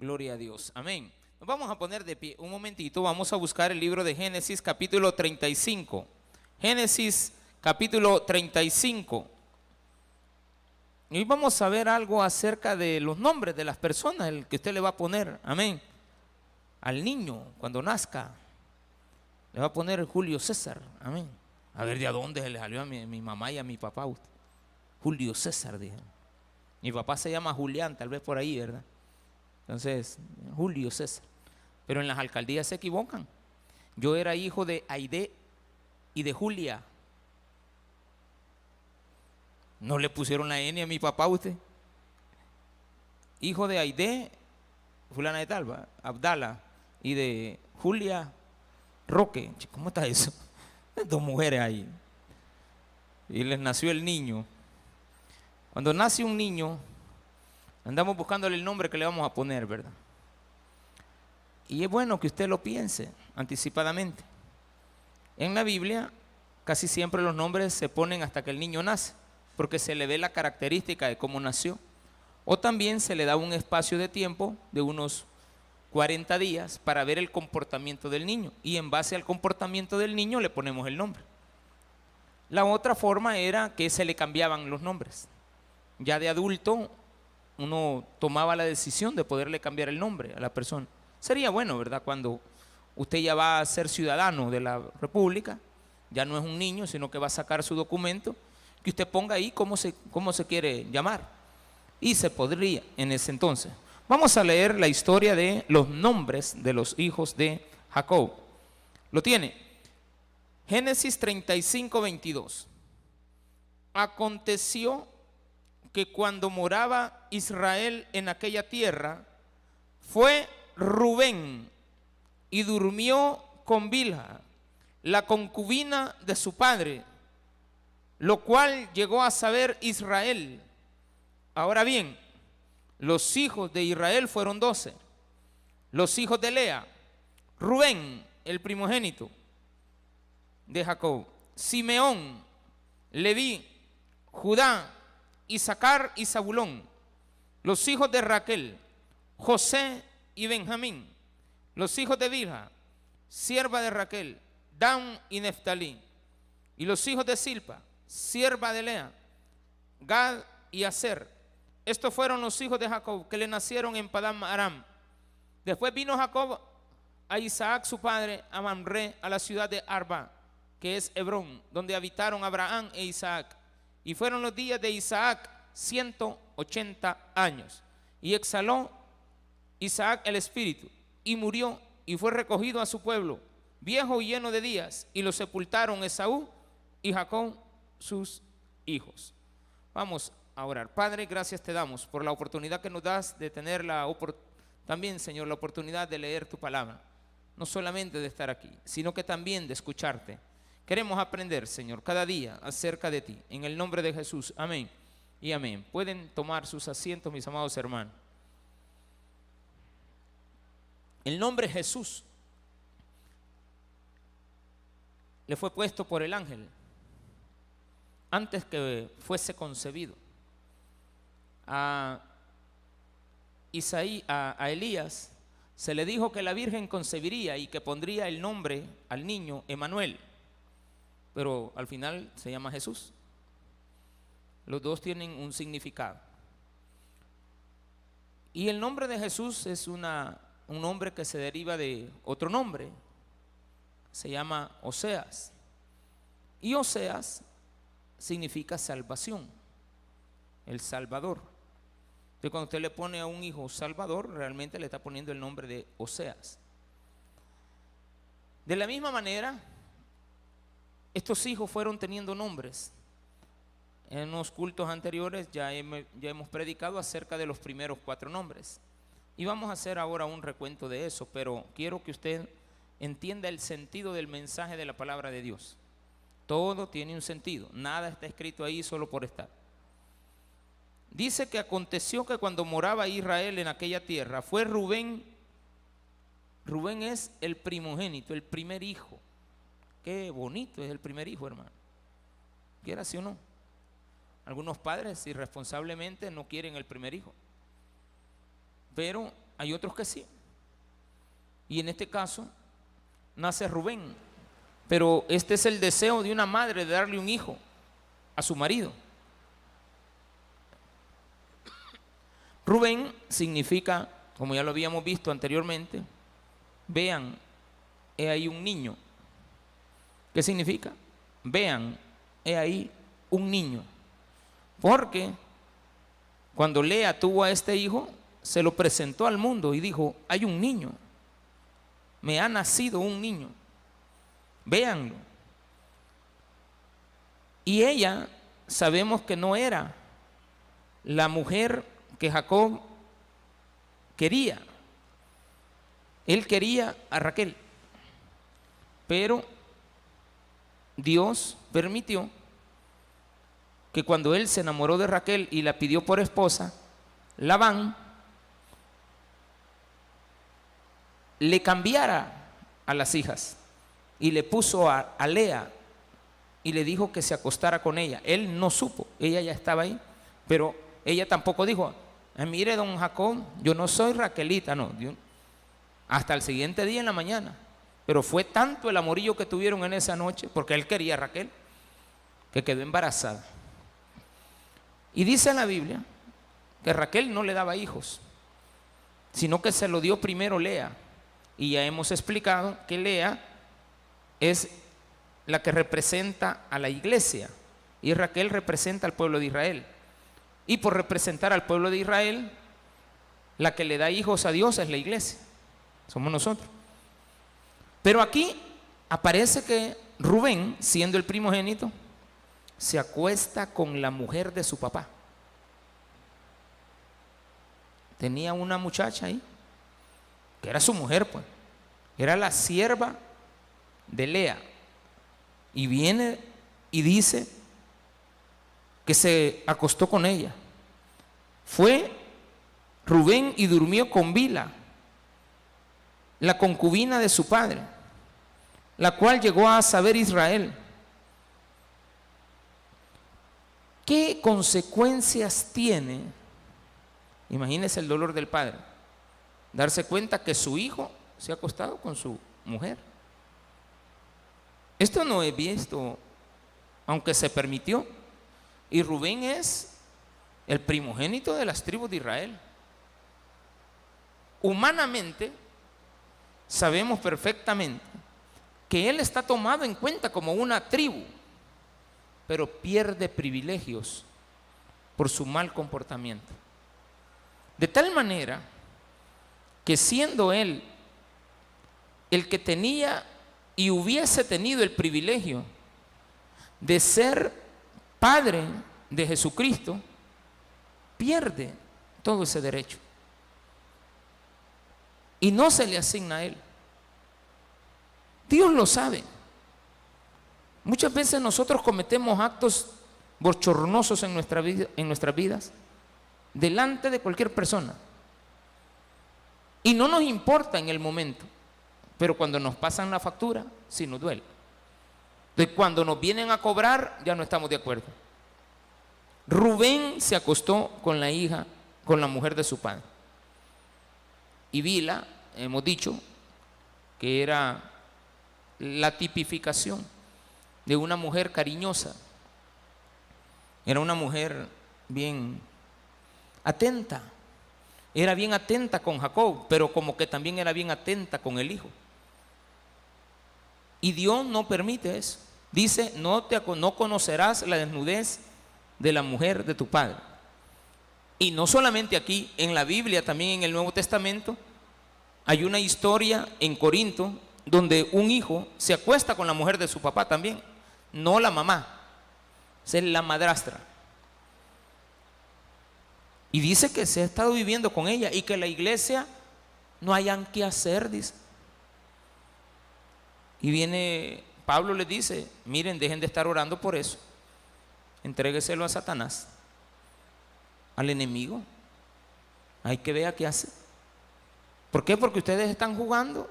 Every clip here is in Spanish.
Gloria a Dios. Amén. Nos vamos a poner de pie un momentito. Vamos a buscar el libro de Génesis capítulo 35. Génesis capítulo 35. Y vamos a ver algo acerca de los nombres de las personas, el que usted le va a poner. Amén. Al niño, cuando nazca, le va a poner Julio César. Amén. A ver de a dónde se le salió a mi, mamá y a mi papá. Julio César, dije. Mi papá se llama Julián, tal vez por ahí, ¿verdad? Entonces, Julio César. Pero en las alcaldías se equivocan. Yo era hijo de Aide y de Julia. No le pusieron la N a mi papá usted. Hijo de Aide, fulana de Talba, Abdala, y de Julia Roque. ¿Cómo está eso? Dos mujeres ahí. Y les nació el niño. Cuando nace un niño, andamos buscándole el nombre que le vamos a poner, ¿verdad? Y es bueno que usted lo piense anticipadamente. En la Biblia casi siempre los nombres se ponen hasta que el niño nace, porque se le ve la característica de cómo nació. O también se le da un espacio de tiempo de unos 40 días para ver el comportamiento del niño. Y en base al comportamiento del niño le ponemos el nombre. La otra forma era que se le cambiaban los nombres. Ya de adulto uno tomaba la decisión de poderle cambiar el nombre a la persona. Sería bueno, ¿verdad? Cuando usted ya va a ser ciudadano de la República, ya no es un niño, sino que va a sacar su documento, que usted ponga ahí cómo se, cómo se quiere llamar. Y se podría en ese entonces. Vamos a leer la historia de los nombres de los hijos de Jacob. ¿Lo tiene? Génesis 35, 22. Aconteció que cuando moraba Israel en aquella tierra, fue Rubén y durmió con Bilha, la concubina de su padre, lo cual llegó a saber Israel. Ahora bien, los hijos de Israel fueron doce. Los hijos de Lea, Rubén, el primogénito de Jacob, Simeón, Leví, Judá, Isaacar y Zabulón, los hijos de Raquel, José y Benjamín, los hijos de Bilha, sierva de Raquel, Dan y Neftalí, y los hijos de Silpa, sierva de Lea, Gad y Aser. Estos fueron los hijos de Jacob que le nacieron en Padam Aram. Después vino Jacob a Isaac su padre, a Mamre, a la ciudad de Arba, que es Hebrón, donde habitaron Abraham e Isaac. Y fueron los días de Isaac 180 años. Y exhaló Isaac el espíritu y murió y fue recogido a su pueblo, viejo y lleno de días, y lo sepultaron Esaú y Jacob sus hijos. Vamos a orar. Padre, gracias te damos por la oportunidad que nos das de tener la también, Señor, la oportunidad de leer tu palabra. No solamente de estar aquí, sino que también de escucharte. Queremos aprender, Señor, cada día acerca de ti. En el nombre de Jesús. Amén y amén. Pueden tomar sus asientos, mis amados hermanos. El nombre Jesús le fue puesto por el ángel antes que fuese concebido. A Isaí, a, Elías, se le dijo que la Virgen concebiría y que pondría el nombre al niño Emanuel, pero al final se llama Jesús. Los dos tienen un significado. Y el nombre de Jesús es una, un nombre que se deriva de otro nombre, se llama Oseas. Y Oseas significa salvación, el Salvador. Entonces cuando usted le pone a un hijo Salvador, realmente le está poniendo el nombre de Oseas. De la misma manera, estos hijos fueron teniendo nombres. En los cultos anteriores ya, hemos, predicado acerca de los primeros cuatro nombres. Y vamos a hacer ahora un recuento de eso, pero quiero que usted entienda el sentido del mensaje de la palabra de Dios. Todo tiene un sentido, nada está escrito ahí solo por estar. Dice que aconteció que cuando moraba Israel en aquella tierra, fue Rubén, Rubén es el primogénito, el primer hijo. Qué bonito es el primer hijo, hermano. Quiera sí o no. Algunos padres irresponsablemente no quieren el primer hijo. Pero hay otros que sí. Y en este caso nace Rubén. Pero este es el deseo de una madre de darle un hijo a su marido. Rubén significa, como ya lo habíamos visto anteriormente, vean, he ahí un niño. ¿Qué significa? Vean, he ahí un niño. Porque cuando Lea tuvo a este hijo, se lo presentó al mundo y dijo, hay un niño, me ha nacido un niño, véanlo. Y ella sabemos que no era la mujer que Jacob quería. Él quería a Raquel, pero Dios permitió que cuando él se enamoró de Raquel y la pidió por esposa, Labán le cambiara a las hijas y le puso a, Lea y le dijo que se acostara con ella. Él no supo, ella ya estaba ahí, pero ella tampoco dijo, mire don Jacob, yo no soy Raquelita, no. hasta el siguiente día en la mañana. Pero fue tanto el amorillo que tuvieron en esa noche, porque él quería a Raquel, que quedó embarazada. Y dice en la Biblia que Raquel no le daba hijos, sino que se lo dio primero Lea. Y ya hemos explicado que Lea es la que representa a la iglesia y Raquel representa al pueblo de Israel. Y por representar al pueblo de Israel, la que le da hijos a Dios es la iglesia, somos nosotros. Pero aquí aparece que Rubén, siendo el primogénito, se acuesta con la mujer de su papá. Tenía una muchacha ahí, que era su mujer, pues. Era la sierva de Lea. Y viene y dice que se acostó con ella. Fue Rubén y durmió con Bila, la concubina de su padre, la cual llegó a saber Israel ¿Qué consecuencias tiene? Imagínese el dolor del padre. Darse cuenta que su hijo se ha acostado con su mujer. Esto no he visto, aunque se permitió. Y Rubén es el primogénito de las tribus de Israel. Humanamente, sabemos perfectamente que él está tomado en cuenta como una tribu pero pierde privilegios por su mal comportamiento. De tal manera que siendo él el que tenía y hubiese tenido el privilegio de ser padre de Jesucristo, pierde todo ese derecho. Y no se le asigna a él. Dios lo sabe. Muchas veces nosotros cometemos actos bochornosos en, en nuestras vidas delante de cualquier persona. Y no nos importa en el momento, pero cuando nos pasan la factura, sí nos duele. De cuando nos vienen a cobrar, ya no estamos de acuerdo. Rubén se acostó con la hija, con la mujer de su padre. Y Vila, hemos dicho, que era la tipificación de una mujer cariñosa. Era una mujer bien atenta. Era bien atenta con Jacob, pero como que también era bien atenta con el hijo. Y Dios no permite eso. Dice, no, te, no conocerás la desnudez de la mujer de tu padre. Y no solamente aquí, en la Biblia, también en el Nuevo Testamento, hay una historia en Corinto donde un hijo se acuesta con la mujer de su papá también no la mamá, es la madrastra. Y dice que se ha estado viviendo con ella y que la iglesia no hayan que hacer, dice. Y viene, Pablo le dice, miren, dejen de estar orando por eso. Entrégueselo a Satanás, al enemigo. Hay que ver qué hace. ¿Por qué? Porque ustedes están jugando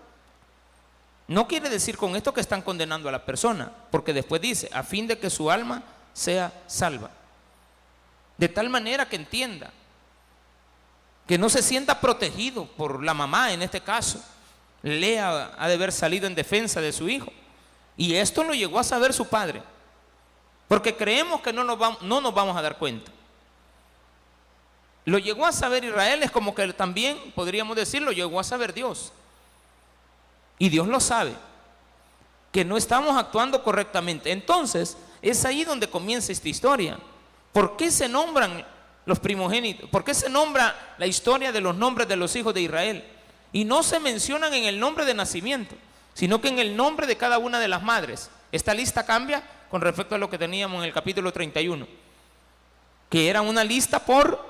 no quiere decir con esto que están condenando a la persona, porque después dice, a fin de que su alma sea salva. De tal manera que entienda que no se sienta protegido por la mamá en este caso. Lea ha de haber salido en defensa de su hijo. Y esto lo llegó a saber su padre. Porque creemos que no nos, vamos, no nos vamos a dar cuenta. Lo llegó a saber Israel, es como que también, podríamos decirlo, llegó a saber Dios. Y Dios lo sabe, que no estamos actuando correctamente. Entonces, es ahí donde comienza esta historia. ¿Por qué se nombran los primogénitos? ¿Por qué se nombra la historia de los nombres de los hijos de Israel? Y no se mencionan en el nombre de nacimiento, sino que en el nombre de cada una de las madres. Esta lista cambia con respecto a lo que teníamos en el capítulo 31, que era una lista por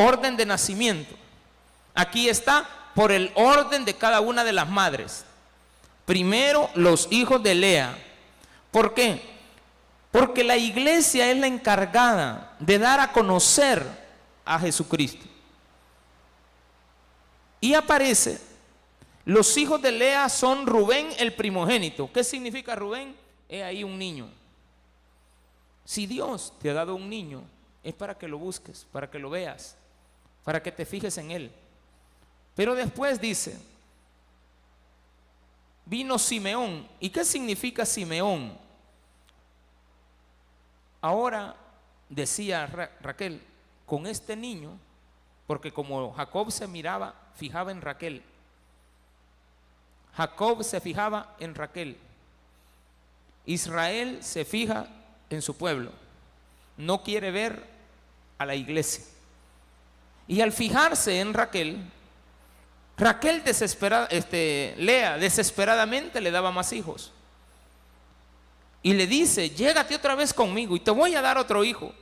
orden de nacimiento. Aquí está por el orden de cada una de las madres. Primero los hijos de Lea. ¿Por qué? Porque la iglesia es la encargada de dar a conocer a Jesucristo. Y aparece, los hijos de Lea son Rubén el primogénito. ¿Qué significa Rubén? Es ahí un niño. Si Dios te ha dado un niño, es para que lo busques, para que lo veas, para que te fijes en él. Pero después dice, vino Simeón. ¿Y qué significa Simeón? Ahora decía Raquel, con este niño, porque como Jacob se miraba, fijaba en Raquel. Jacob se fijaba en Raquel. Israel se fija en su pueblo. No quiere ver a la iglesia. Y al fijarse en Raquel, Raquel desesperada, este, Lea desesperadamente le daba más hijos. Y le dice, llégate otra vez conmigo y te voy a dar otro hijo.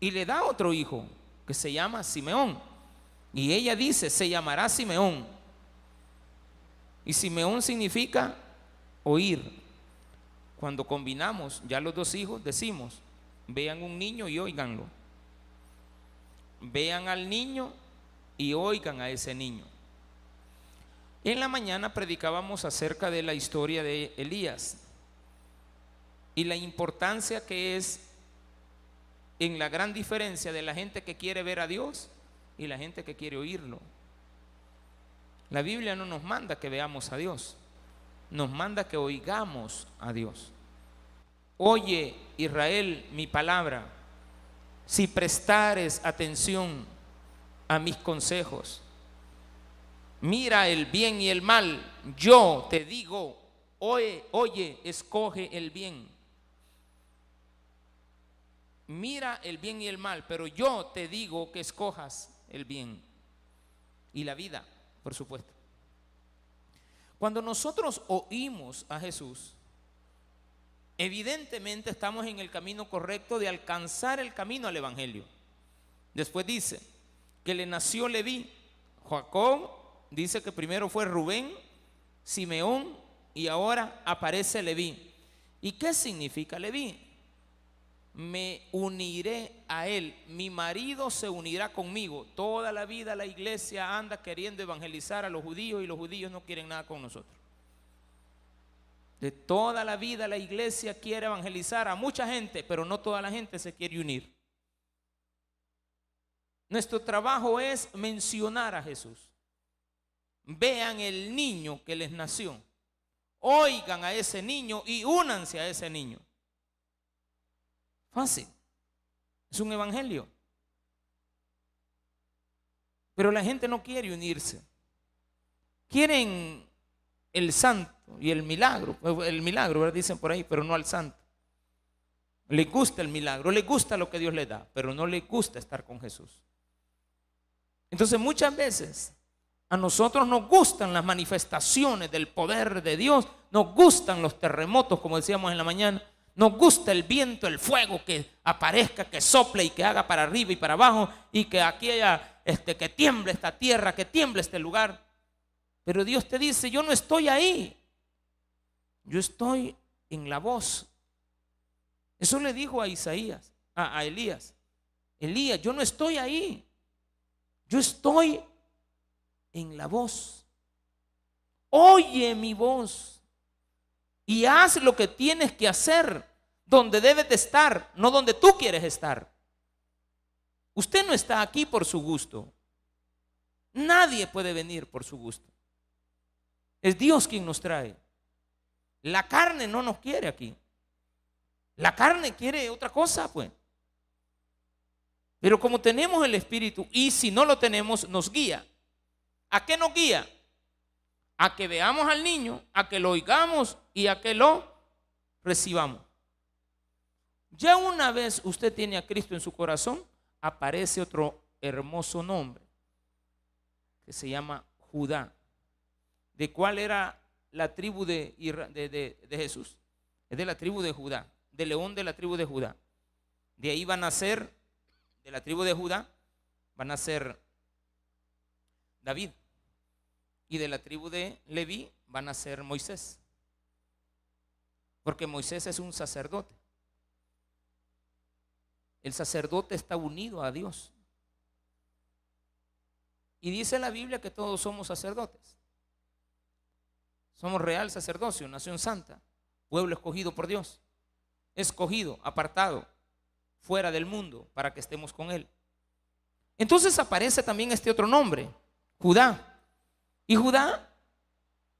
Y le da otro hijo que se llama Simeón. Y ella dice, se llamará Simeón. Y Simeón significa oír. Cuando combinamos ya los dos hijos, decimos, vean un niño y oiganlo. Vean al niño y oigan a ese niño. En la mañana predicábamos acerca de la historia de Elías y la importancia que es en la gran diferencia de la gente que quiere ver a Dios y la gente que quiere oírlo. La Biblia no nos manda que veamos a Dios, nos manda que oigamos a Dios. Oye, Israel, mi palabra, si prestares atención a mis consejos, mira el bien y el mal, yo te digo, oye, oye, escoge el bien. Mira el bien y el mal, pero yo te digo que escojas el bien y la vida, por supuesto. Cuando nosotros oímos a Jesús, evidentemente estamos en el camino correcto de alcanzar el camino al Evangelio. Después dice que le nació Leví. Jacob dice que primero fue Rubén, Simeón y ahora aparece Leví. ¿Y qué significa Leví? me uniré a él, mi marido se unirá conmigo. Toda la vida la iglesia anda queriendo evangelizar a los judíos y los judíos no quieren nada con nosotros. De toda la vida la iglesia quiere evangelizar a mucha gente, pero no toda la gente se quiere unir. Nuestro trabajo es mencionar a Jesús. Vean el niño que les nació. Oigan a ese niño y únanse a ese niño. Fácil. Es un evangelio. Pero la gente no quiere unirse. Quieren el santo y el milagro. El milagro, dicen por ahí, pero no al santo. Le gusta el milagro, le gusta lo que Dios le da, pero no le gusta estar con Jesús. Entonces muchas veces a nosotros nos gustan las manifestaciones del poder de Dios, nos gustan los terremotos, como decíamos en la mañana, nos gusta el viento, el fuego que aparezca, que sople y que haga para arriba y para abajo y que aquí haya, este, que tiemble esta tierra, que tiemble este lugar. Pero Dios te dice, yo no estoy ahí. Yo estoy en la voz. Eso le dijo a Isaías, a, Elías. Elías, yo no estoy ahí. Yo estoy en la voz. Oye mi voz y haz lo que tienes que hacer donde debes de estar, no donde tú quieres estar. Usted no está aquí por su gusto. Nadie puede venir por su gusto. Es Dios quien nos trae. La carne no nos quiere aquí. La carne quiere otra cosa, pues. Pero como tenemos el Espíritu y si no lo tenemos, nos guía. ¿A qué nos guía? A que veamos al niño, a que lo oigamos y a que lo recibamos. Ya una vez usted tiene a Cristo en su corazón, aparece otro hermoso nombre que se llama Judá. ¿De cuál era la tribu de, Jesús? Es de la tribu de Judá, de león de la tribu de Judá. De ahí van a ser, de la tribu de Judá, van a ser David. Y de la tribu de Leví van a ser Moisés. Porque Moisés es un sacerdote. El sacerdote está unido a Dios. Y dice la Biblia que todos somos sacerdotes. Somos real sacerdocio, nación santa, pueblo escogido por Dios. Escogido, apartado, fuera del mundo, para que estemos con Él. Entonces aparece también este otro nombre, Judá. Y Judá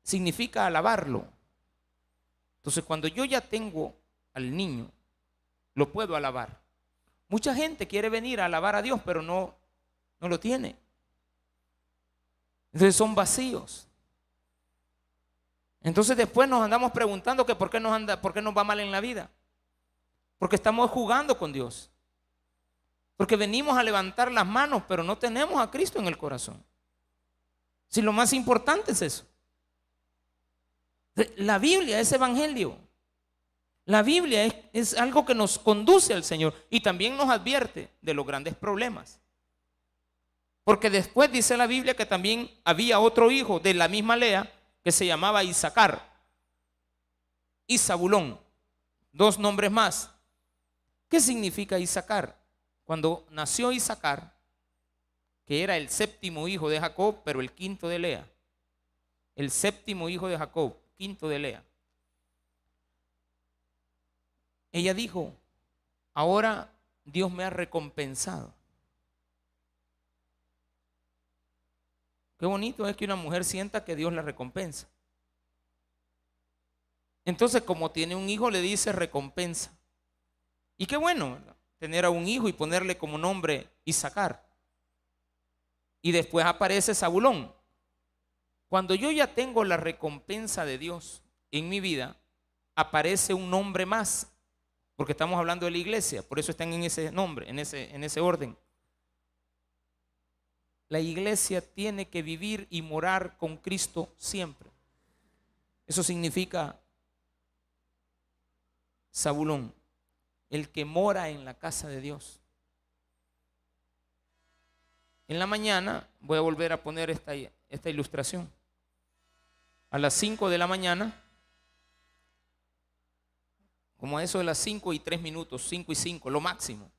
significa alabarlo. Entonces cuando yo ya tengo al niño, lo puedo alabar. Mucha gente quiere venir a alabar a Dios, pero no, no lo tiene. Entonces son vacíos. Entonces después nos andamos preguntando que por qué nos anda, por qué nos va mal en la vida. Porque estamos jugando con Dios. Porque venimos a levantar las manos, pero no tenemos a Cristo en el corazón. Si lo más importante es eso. La Biblia es evangelio. La Biblia es, algo que nos conduce al Señor y también nos advierte de los grandes problemas. Porque después dice la Biblia que también había otro hijo de la misma Lea que se llamaba Isaacar y Zabulón, dos nombres más. ¿Qué significa Isaacar? Cuando nació Isaacar, que era el séptimo hijo de Jacob, pero el quinto de Lea, el séptimo hijo de Jacob, quinto de Lea. Ella dijo, ahora Dios me ha recompensado. Qué bonito es que una mujer sienta que Dios la recompensa. Entonces, como tiene un hijo, le dice recompensa. Y qué bueno, tener a un hijo y ponerle como nombre Isaacar. Y después aparece Zabulón. Cuando yo ya tengo la recompensa de Dios en mi vida, aparece un nombre más porque estamos hablando de la iglesia, por eso están en ese nombre, en ese, en ese orden. La iglesia tiene que vivir y morar con Cristo siempre. Eso significa Zabulón, el que mora en la casa de Dios. En la mañana voy a volver a poner esta, esta ilustración. A las 5 de la mañana como a eso de las 5 y 3 minutos, 5 y 5, lo máximo.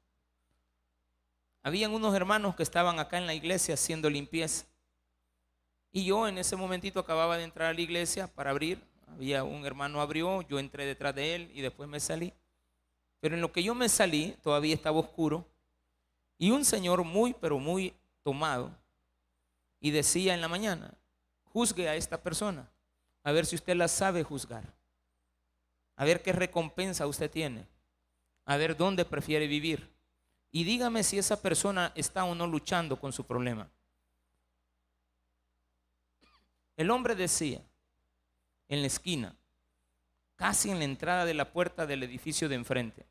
Habían unos hermanos que estaban acá en la iglesia haciendo limpieza. Y yo en ese momentito acababa de entrar a la iglesia para abrir. Había un hermano abrió, yo entré detrás de él y después me salí. Pero en lo que yo me salí, todavía estaba oscuro. Y un señor muy, pero muy tomado. Y decía en la mañana, juzgue a esta persona, a ver si usted la sabe juzgar a ver qué recompensa usted tiene, a ver dónde prefiere vivir. Y dígame si esa persona está o no luchando con su problema. El hombre decía, en la esquina, casi en la entrada de la puerta del edificio de enfrente,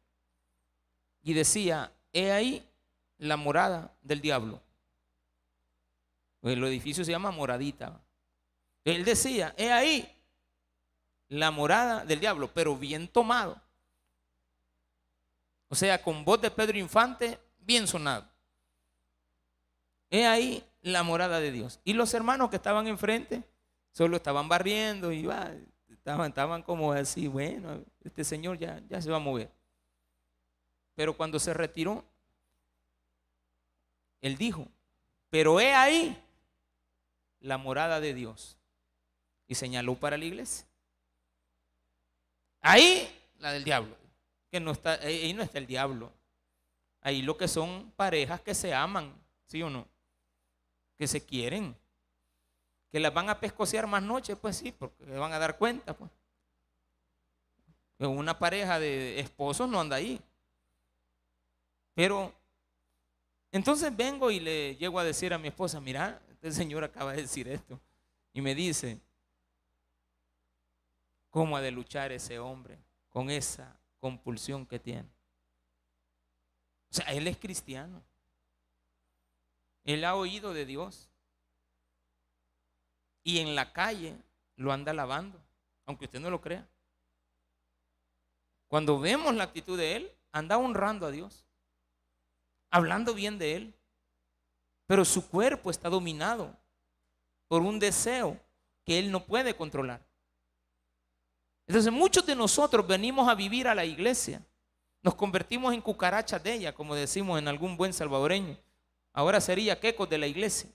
y decía, he ahí la morada del diablo. El edificio se llama moradita. Él decía, he ahí la morada del diablo, pero bien tomado. O sea, con voz de Pedro Infante, bien sonado. He ahí la morada de Dios. Y los hermanos que estaban enfrente solo estaban barriendo y estaban, estaban como así, bueno, este señor ya, ya se va a mover. Pero cuando se retiró, él dijo, pero he ahí la morada de Dios. Y señaló para la iglesia. Ahí la del diablo. Que no está, ahí no está el diablo. Ahí lo que son parejas que se aman, ¿sí o no? que se quieren. Que las van a pescocear más noche, pues sí, porque van a dar cuenta. Pues. Una pareja de esposos no anda ahí. Pero entonces vengo y le llego a decir a mi esposa, mira, este señor acaba de decir esto. Y me dice, ¿cómo ha de luchar ese hombre con esa compulsión que tiene? O sea, él es cristiano. Él ha oído de Dios. Y en la calle lo anda lavando, aunque usted no lo crea. Cuando vemos la actitud de él, anda honrando a Dios, hablando bien de él. Pero su cuerpo está dominado por un deseo que él no puede controlar. Entonces muchos de nosotros venimos a vivir a la iglesia. Nos convertimos en cucarachas de ella, como decimos en algún buen salvadoreño. Ahora sería quecos de la iglesia.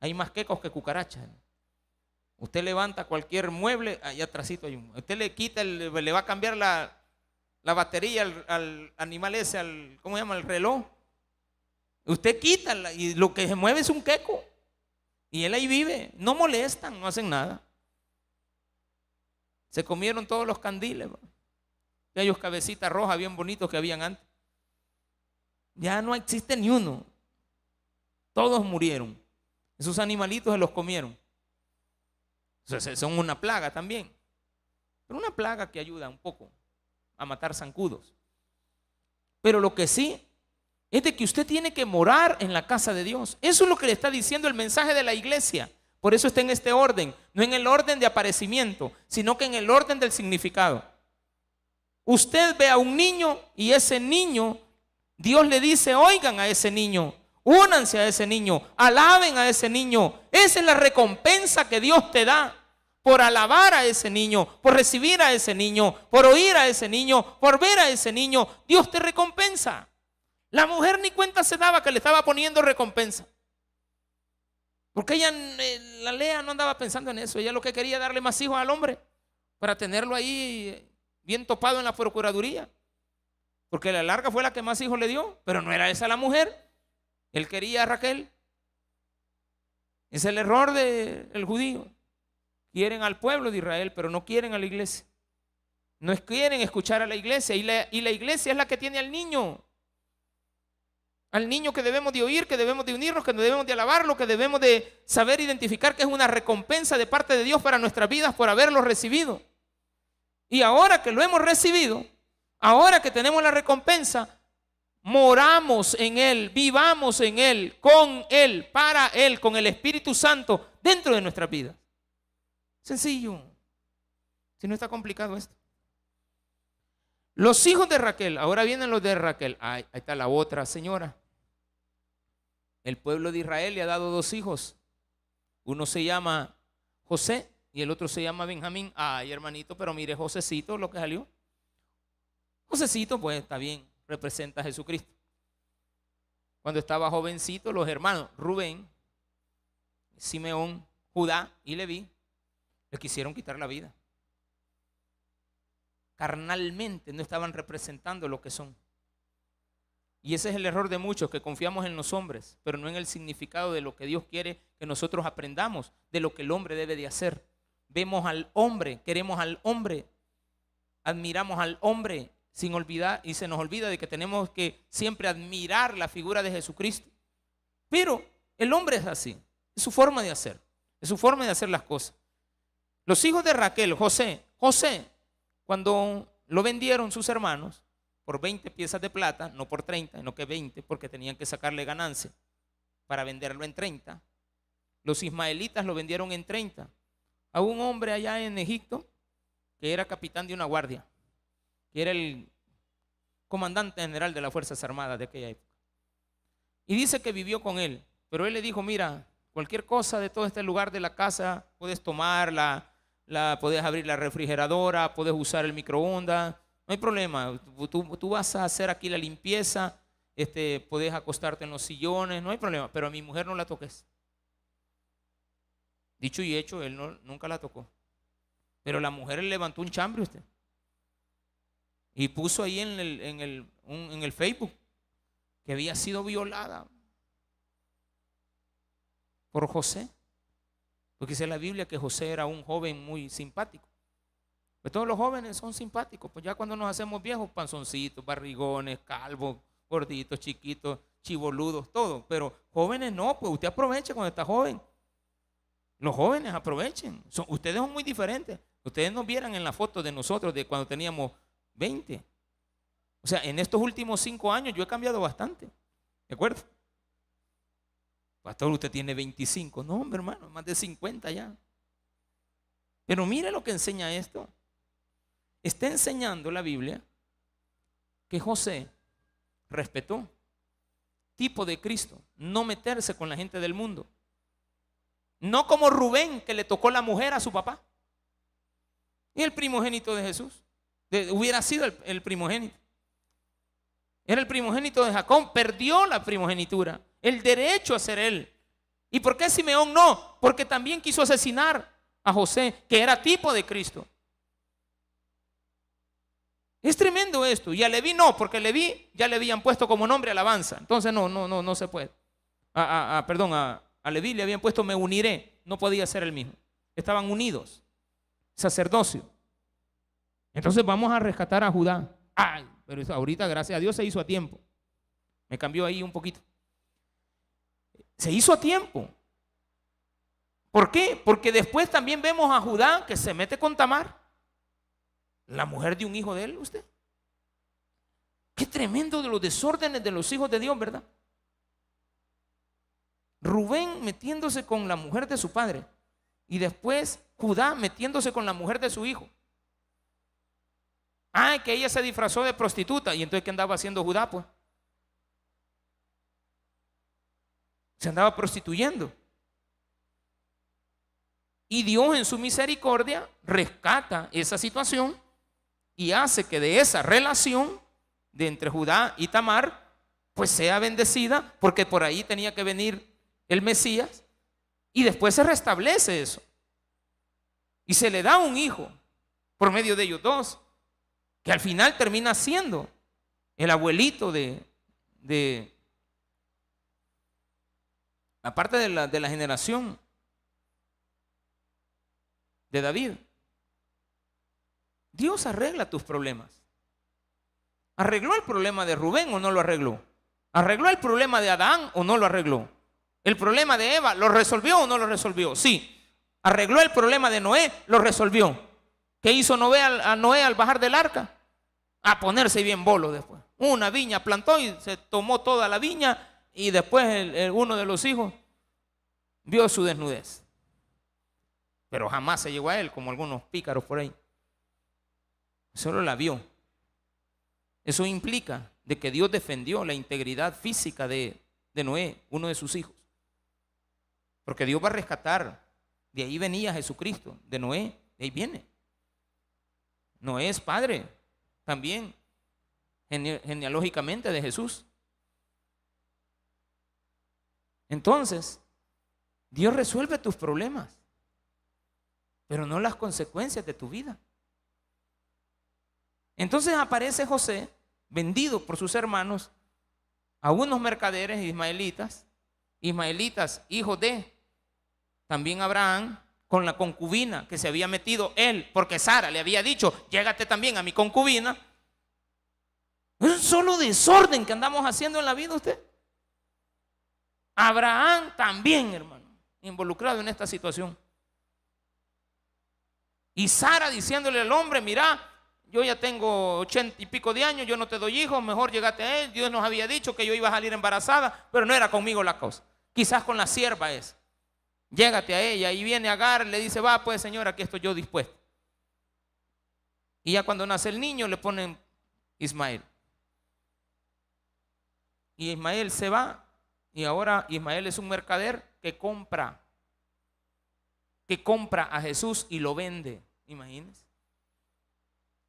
Hay más quecos que cucarachas. Usted levanta cualquier mueble, allá atrásito hay un. Usted le quita, le va a cambiar la, batería al, al, animal ese, al, ¿cómo se llama? El reloj. Usted quita y lo que se mueve es un queco. Y él ahí vive. No molestan, no hacen nada. Se comieron todos los candiles. Aquellos cabecitas rojas bien bonitos que habían antes. Ya no existe ni uno. Todos murieron. Esos animalitos se los comieron. son una plaga también. Pero una plaga que ayuda un poco a matar zancudos. Pero lo que sí es de que usted tiene que morar en la casa de Dios. Eso es lo que le está diciendo el mensaje de la iglesia. Por eso está en este orden, no en el orden de aparecimiento, sino que en el orden del significado. Usted ve a un niño y ese niño, Dios le dice, oigan a ese niño, únanse a ese niño, alaben a ese niño. Esa es la recompensa que Dios te da por alabar a ese niño, por recibir a ese niño, por oír a ese niño, por ver a ese niño. Dios te recompensa. La mujer ni cuenta se daba que le estaba poniendo recompensa. Porque ella, eh, la Lea no andaba pensando en eso. Ella lo que quería darle más hijos al hombre para tenerlo ahí eh, bien topado en la procuraduría. Porque la larga fue la que más hijos le dio, pero no era esa la mujer. Él quería a Raquel. Es el error del judío. Quieren al pueblo de Israel, pero no quieren a la iglesia. No quieren escuchar a la iglesia. Y la iglesia es la que tiene al niño al niño que debemos de oír, que debemos de unirnos, que debemos de alabarlo, que debemos de saber identificar que es una recompensa de parte de Dios para nuestras vidas por haberlo recibido. Y ahora que lo hemos recibido, ahora que tenemos la recompensa, moramos en Él, vivamos en Él, con Él, para Él, con el Espíritu Santo dentro de nuestras vidas. Sencillo. Si no está complicado esto. Los hijos de Raquel, ahora vienen los de Raquel. ahí está la otra señora. El pueblo de Israel le ha dado dos hijos. Uno se llama José y el otro se llama Benjamín. Ay, hermanito, pero mire, Josecito lo que salió. Josecito, pues está bien, representa a Jesucristo. Cuando estaba jovencito, los hermanos Rubén, Simeón, Judá y Leví le quisieron quitar la vida carnalmente no estaban representando lo que son. Y ese es el error de muchos, que confiamos en los hombres, pero no en el significado de lo que Dios quiere que nosotros aprendamos, de lo que el hombre debe de hacer. Vemos al hombre, queremos al hombre, admiramos al hombre sin olvidar, y se nos olvida de que tenemos que siempre admirar la figura de Jesucristo. Pero el hombre es así, es su forma de hacer, es su forma de hacer las cosas. Los hijos de Raquel, José, José cuando lo vendieron sus hermanos por 20 piezas de plata, no por 30, sino que 20, porque tenían que sacarle ganancia para venderlo en 30. Los ismaelitas lo vendieron en 30 a un hombre allá en Egipto que era capitán de una guardia, que era el comandante general de las Fuerzas Armadas de aquella época. Y dice que vivió con él, pero él le dijo, mira, cualquier cosa de todo este lugar de la casa puedes tomarla, la, puedes abrir la refrigeradora, puedes usar el microondas, no hay problema. Tú, vas a hacer aquí la limpieza, este, puedes acostarte en los sillones, no hay problema, pero a mi mujer no la toques. Dicho y hecho, él no, nunca la tocó. Pero la mujer le levantó un chambre usted. Y puso ahí en el, en el, en el Facebook que había sido violada. por José. Porque dice la Biblia que José era un joven muy simpático. Pues todos los jóvenes son simpáticos. Pues ya cuando nos hacemos viejos, panzoncitos, barrigones, calvos, gorditos, chiquitos, chivoludos, todo. Pero jóvenes no, pues usted aproveche cuando está joven. Los jóvenes aprovechen. ustedes son muy diferentes. Ustedes nos vieran en la foto de nosotros de cuando teníamos 20. O sea, en estos últimos cinco años yo he cambiado bastante. ¿De acuerdo? Pastor, usted tiene 25. No, hombre, hermano, más de 50 ya. Pero mire lo que enseña esto. Está enseñando la Biblia que José respetó tipo de Cristo, no meterse con la gente del mundo. No como Rubén que le tocó la mujer a su papá. Y el primogénito de Jesús. hubiera sido el, primogénito. Era el primogénito de Jacob. Perdió la primogenitura. El derecho a ser él. ¿Y por qué Simeón no? Porque también quiso asesinar a José, que era tipo de Cristo. Es tremendo esto. Y a Leví no, porque Leví ya le habían puesto como nombre alabanza. Entonces no, no, no, no se puede. perdón, a, a Leví le habían puesto me uniré. No podía ser el mismo. Estaban unidos. Sacerdocio. Entonces vamos a rescatar a Judá. Ay, pero ahorita, gracias a Dios, se hizo a tiempo. Me cambió ahí un poquito. Se hizo a tiempo. ¿Por qué? Porque después también vemos a Judá que se mete con Tamar, la mujer de un hijo de él, usted. Qué tremendo de los desórdenes de los hijos de Dios, ¿verdad? Rubén metiéndose con la mujer de su padre y después Judá metiéndose con la mujer de su hijo. Ah, que ella se disfrazó de prostituta y entonces ¿qué andaba haciendo Judá? Pues se andaba prostituyendo. Y Dios en su misericordia rescata esa situación y hace que de esa relación de entre Judá y Tamar, pues sea bendecida, porque por ahí tenía que venir el Mesías, y después se restablece eso. Y se le da un hijo por medio de ellos dos, que al final termina siendo el abuelito de, de aparte de la, de la generación de David. Dios arregla tus problemas. ¿Arregló el problema de Rubén o no lo arregló? ¿Arregló el problema de Adán o no lo arregló? ¿El problema de Eva lo resolvió o no lo resolvió? Sí. ¿Arregló el problema de Noé? Lo resolvió. ¿Qué hizo Noé al, a Noé al bajar del arca? A ponerse bien bolo después. Una viña plantó y se tomó toda la viña y después uno de los hijos vio su desnudez. Pero jamás se llegó a él como algunos pícaros por ahí. Solo la vio. Eso implica de que Dios defendió la integridad física de, de Noé, uno de sus hijos. Porque Dios va a rescatar. De ahí venía Jesucristo, de Noé, de ahí viene. Noé es padre también, genealógicamente, de Jesús. Entonces, Dios resuelve tus problemas, pero no las consecuencias de tu vida. Entonces aparece José, vendido por sus hermanos, a unos mercaderes ismaelitas, ismaelitas, hijos de también Abraham con la concubina que se había metido él, porque Sara le había dicho, llégate también a mi concubina. Es un solo desorden que andamos haciendo en la vida usted. Abraham también, hermano, involucrado en esta situación. Y Sara diciéndole al hombre, mira, yo ya tengo ochenta y pico de años, yo no te doy hijos, mejor llegate a él. Dios nos había dicho que yo iba a salir embarazada, pero no era conmigo la cosa. Quizás con la sierva es. Llégate a ella y viene Agar, le dice, va pues señor, aquí estoy yo dispuesto. Y ya cuando nace el niño le ponen Ismael. Y Ismael se va y ahora Ismael es un mercader que compra, que compra a Jesús y lo vende. Imagínense.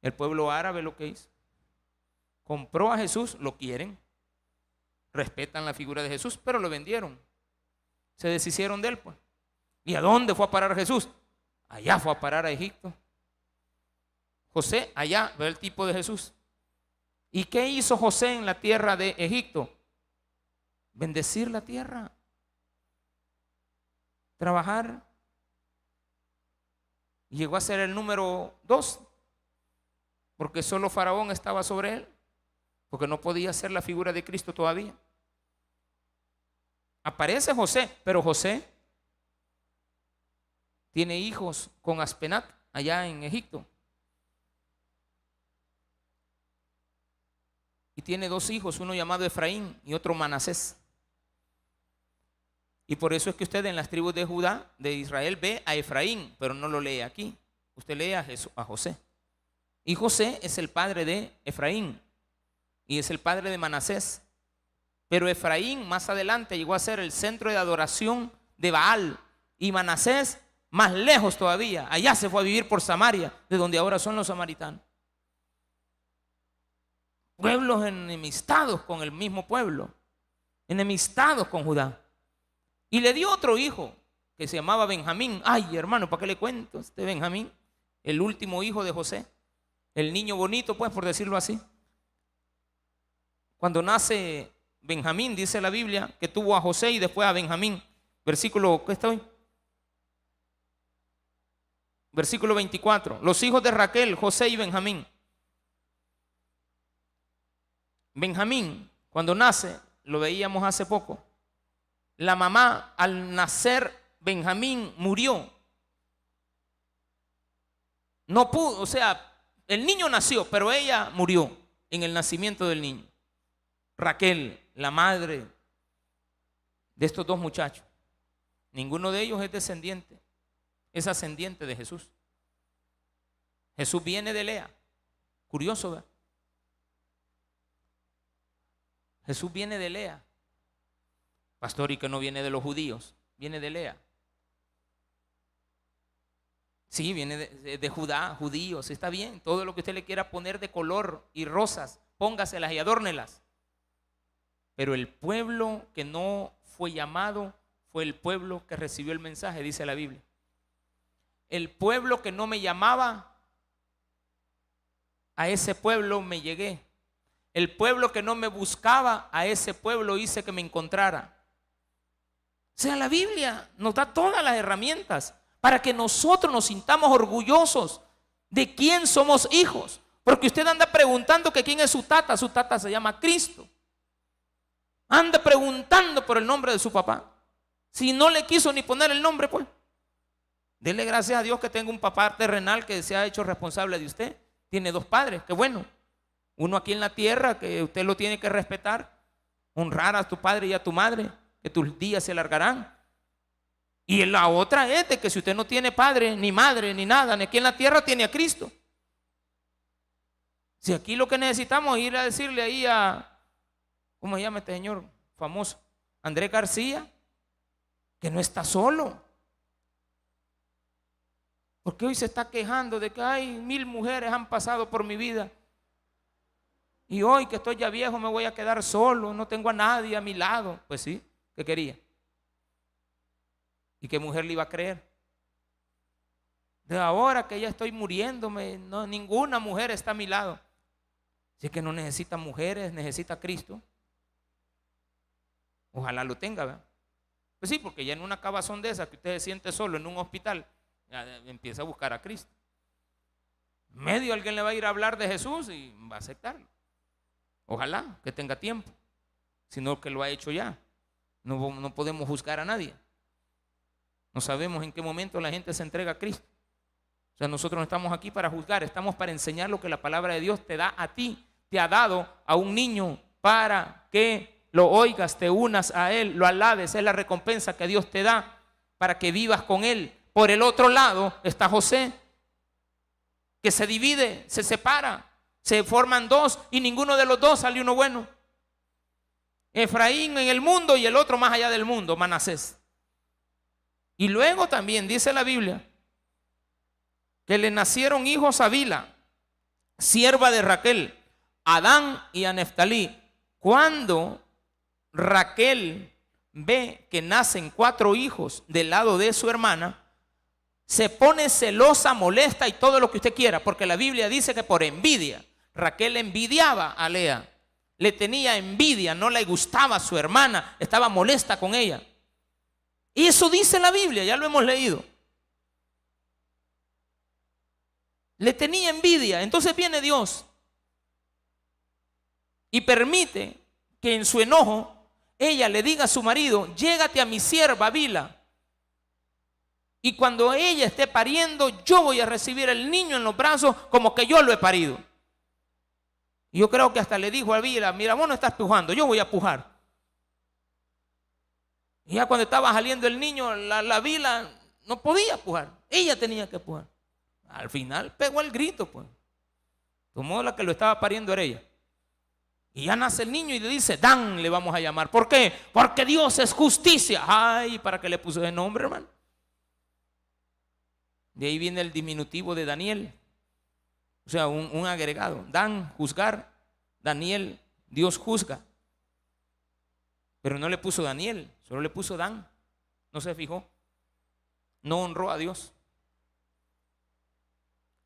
El pueblo árabe lo que hizo. Compró a Jesús, lo quieren, respetan la figura de Jesús, pero lo vendieron. Se deshicieron de él, pues. ¿Y a dónde fue a parar Jesús? Allá fue a parar a Egipto. José, allá, ve el tipo de Jesús. ¿Y qué hizo José en la tierra de Egipto? Bendecir la tierra. trabajar. Llegó a ser el número dos, porque solo Faraón estaba sobre él, porque no podía ser la figura de Cristo todavía. Aparece José, pero José tiene hijos con Aspenat allá en Egipto. Y tiene dos hijos, uno llamado Efraín y otro Manasés. Y por eso es que usted en las tribus de Judá, de Israel, ve a Efraín, pero no lo lee aquí. Usted lee a, José. Y José es el padre de Efraín y es el padre de Manasés. Pero Efraín más adelante llegó a ser el centro de adoración de Baal y Manasés más lejos todavía. Allá se fue a vivir por Samaria, de donde ahora son los samaritanos. Pueblos enemistados con el mismo pueblo, enemistados con Judá. Y le dio otro hijo que se llamaba Benjamín. Ay, hermano, ¿para qué le cuento? Este Benjamín, el último hijo de José, el niño bonito, pues, por decirlo así. Cuando nace Benjamín, dice la Biblia, que tuvo a José y después a Benjamín. Versículo, ¿qué está hoy? Versículo 24. Los hijos de Raquel, José y Benjamín. Benjamín, cuando nace, lo veíamos hace poco, la mamá al nacer Benjamín murió. No pudo, o sea, el niño nació, pero ella murió en el nacimiento del niño. Raquel, la madre de estos dos muchachos. Ninguno de ellos es descendiente, es ascendiente de Jesús. Jesús viene de Lea. Curioso, ¿verdad? Jesús viene de Lea. Pastor, y que no viene de los judíos, viene de Lea. Sí, viene de, Judá, judíos, está bien. Todo lo que usted le quiera poner de color y rosas, póngaselas y adórnelas. Pero el pueblo que no fue llamado fue el pueblo que recibió el mensaje, dice la Biblia. El pueblo que no me llamaba, a ese pueblo me llegué. El pueblo que no me buscaba, a ese pueblo hice que me encontrara. Sea, la Biblia nos da todas las herramientas para que nosotros nos sintamos orgullosos de quién somos hijos. Porque usted anda preguntando que quién es su tata, su tata se llama Cristo. Anda preguntando por el nombre de su papá. Si no le quiso ni poner el nombre, pues. Dele gracias a Dios que tenga un papá terrenal que se ha hecho responsable de usted. Tiene dos padres, qué bueno. Uno aquí en la tierra que usted lo tiene que respetar. Honrar a tu padre y a tu madre que tus días se alargarán. Y la otra es que si usted no tiene padre, ni madre, ni nada, ni aquí en la tierra tiene a Cristo. Si aquí lo que necesitamos es ir a decirle ahí a, ¿cómo se llama este señor famoso? Andrés García, que no está solo. Porque hoy se está quejando de que hay mil mujeres han pasado por mi vida. Y hoy que estoy ya viejo me voy a quedar solo, no tengo a nadie a mi lado. Pues sí, ¿Qué quería? ¿Y qué mujer le iba a creer? De ahora que ya estoy muriéndome, no, ninguna mujer está a mi lado. Es que no necesita mujeres, necesita Cristo. Ojalá lo tenga, ¿verdad? Pues sí, porque ya en una cabazón de esas que usted se siente solo en un hospital, empieza a buscar a Cristo. Medio alguien le va a ir a hablar de Jesús y va a aceptarlo. Ojalá que tenga tiempo, sino que lo ha hecho ya. No, podemos juzgar a nadie. No sabemos en qué momento la gente se entrega a Cristo. O sea, nosotros no estamos aquí para juzgar, estamos para enseñar lo que la palabra de Dios te da a ti, te ha dado a un niño para que lo oigas, te unas a Él, lo alabes, es la recompensa que Dios te da para que vivas con Él. Por el otro lado está José, que se divide, se separa, se forman dos y ninguno de los dos sale uno bueno. Efraín en el mundo y el otro más allá del mundo, Manasés. Y luego también dice la Biblia que le nacieron hijos a Bila, sierva de Raquel, Adán y a Neftalí. Cuando Raquel ve que nacen cuatro hijos del lado de su hermana, se pone celosa, molesta y todo lo que usted quiera, porque la Biblia dice que por envidia, Raquel envidiaba a Lea le tenía envidia, no le gustaba a su hermana, estaba molesta con ella. Y Eso dice la Biblia, ya lo hemos leído. Le tenía envidia. Entonces viene Dios y permite que en su enojo ella le diga a su marido, llégate a mi sierva Vila. Y cuando ella esté pariendo, yo voy a recibir el niño en los brazos como que yo lo he parido. Yo creo que hasta le dijo a Vila, mira, vos no estás pujando, yo voy a pujar. Y ya cuando estaba saliendo el niño, la, la Vila no podía pujar, ella tenía que pujar. Al final pegó el grito, pues. Tomó la que lo estaba pariendo era ella. Y ya nace el niño y le dice, Dan le vamos a llamar. ¿Por qué? Porque Dios es justicia. Ay, ¿para qué le puso ese nombre, hermano? De ahí viene el diminutivo de Daniel. O sea, un, agregado. Dan, juzgar. Daniel, Dios juzga. Pero no le puso Daniel, solo le puso Dan. No se fijó. No honró a Dios.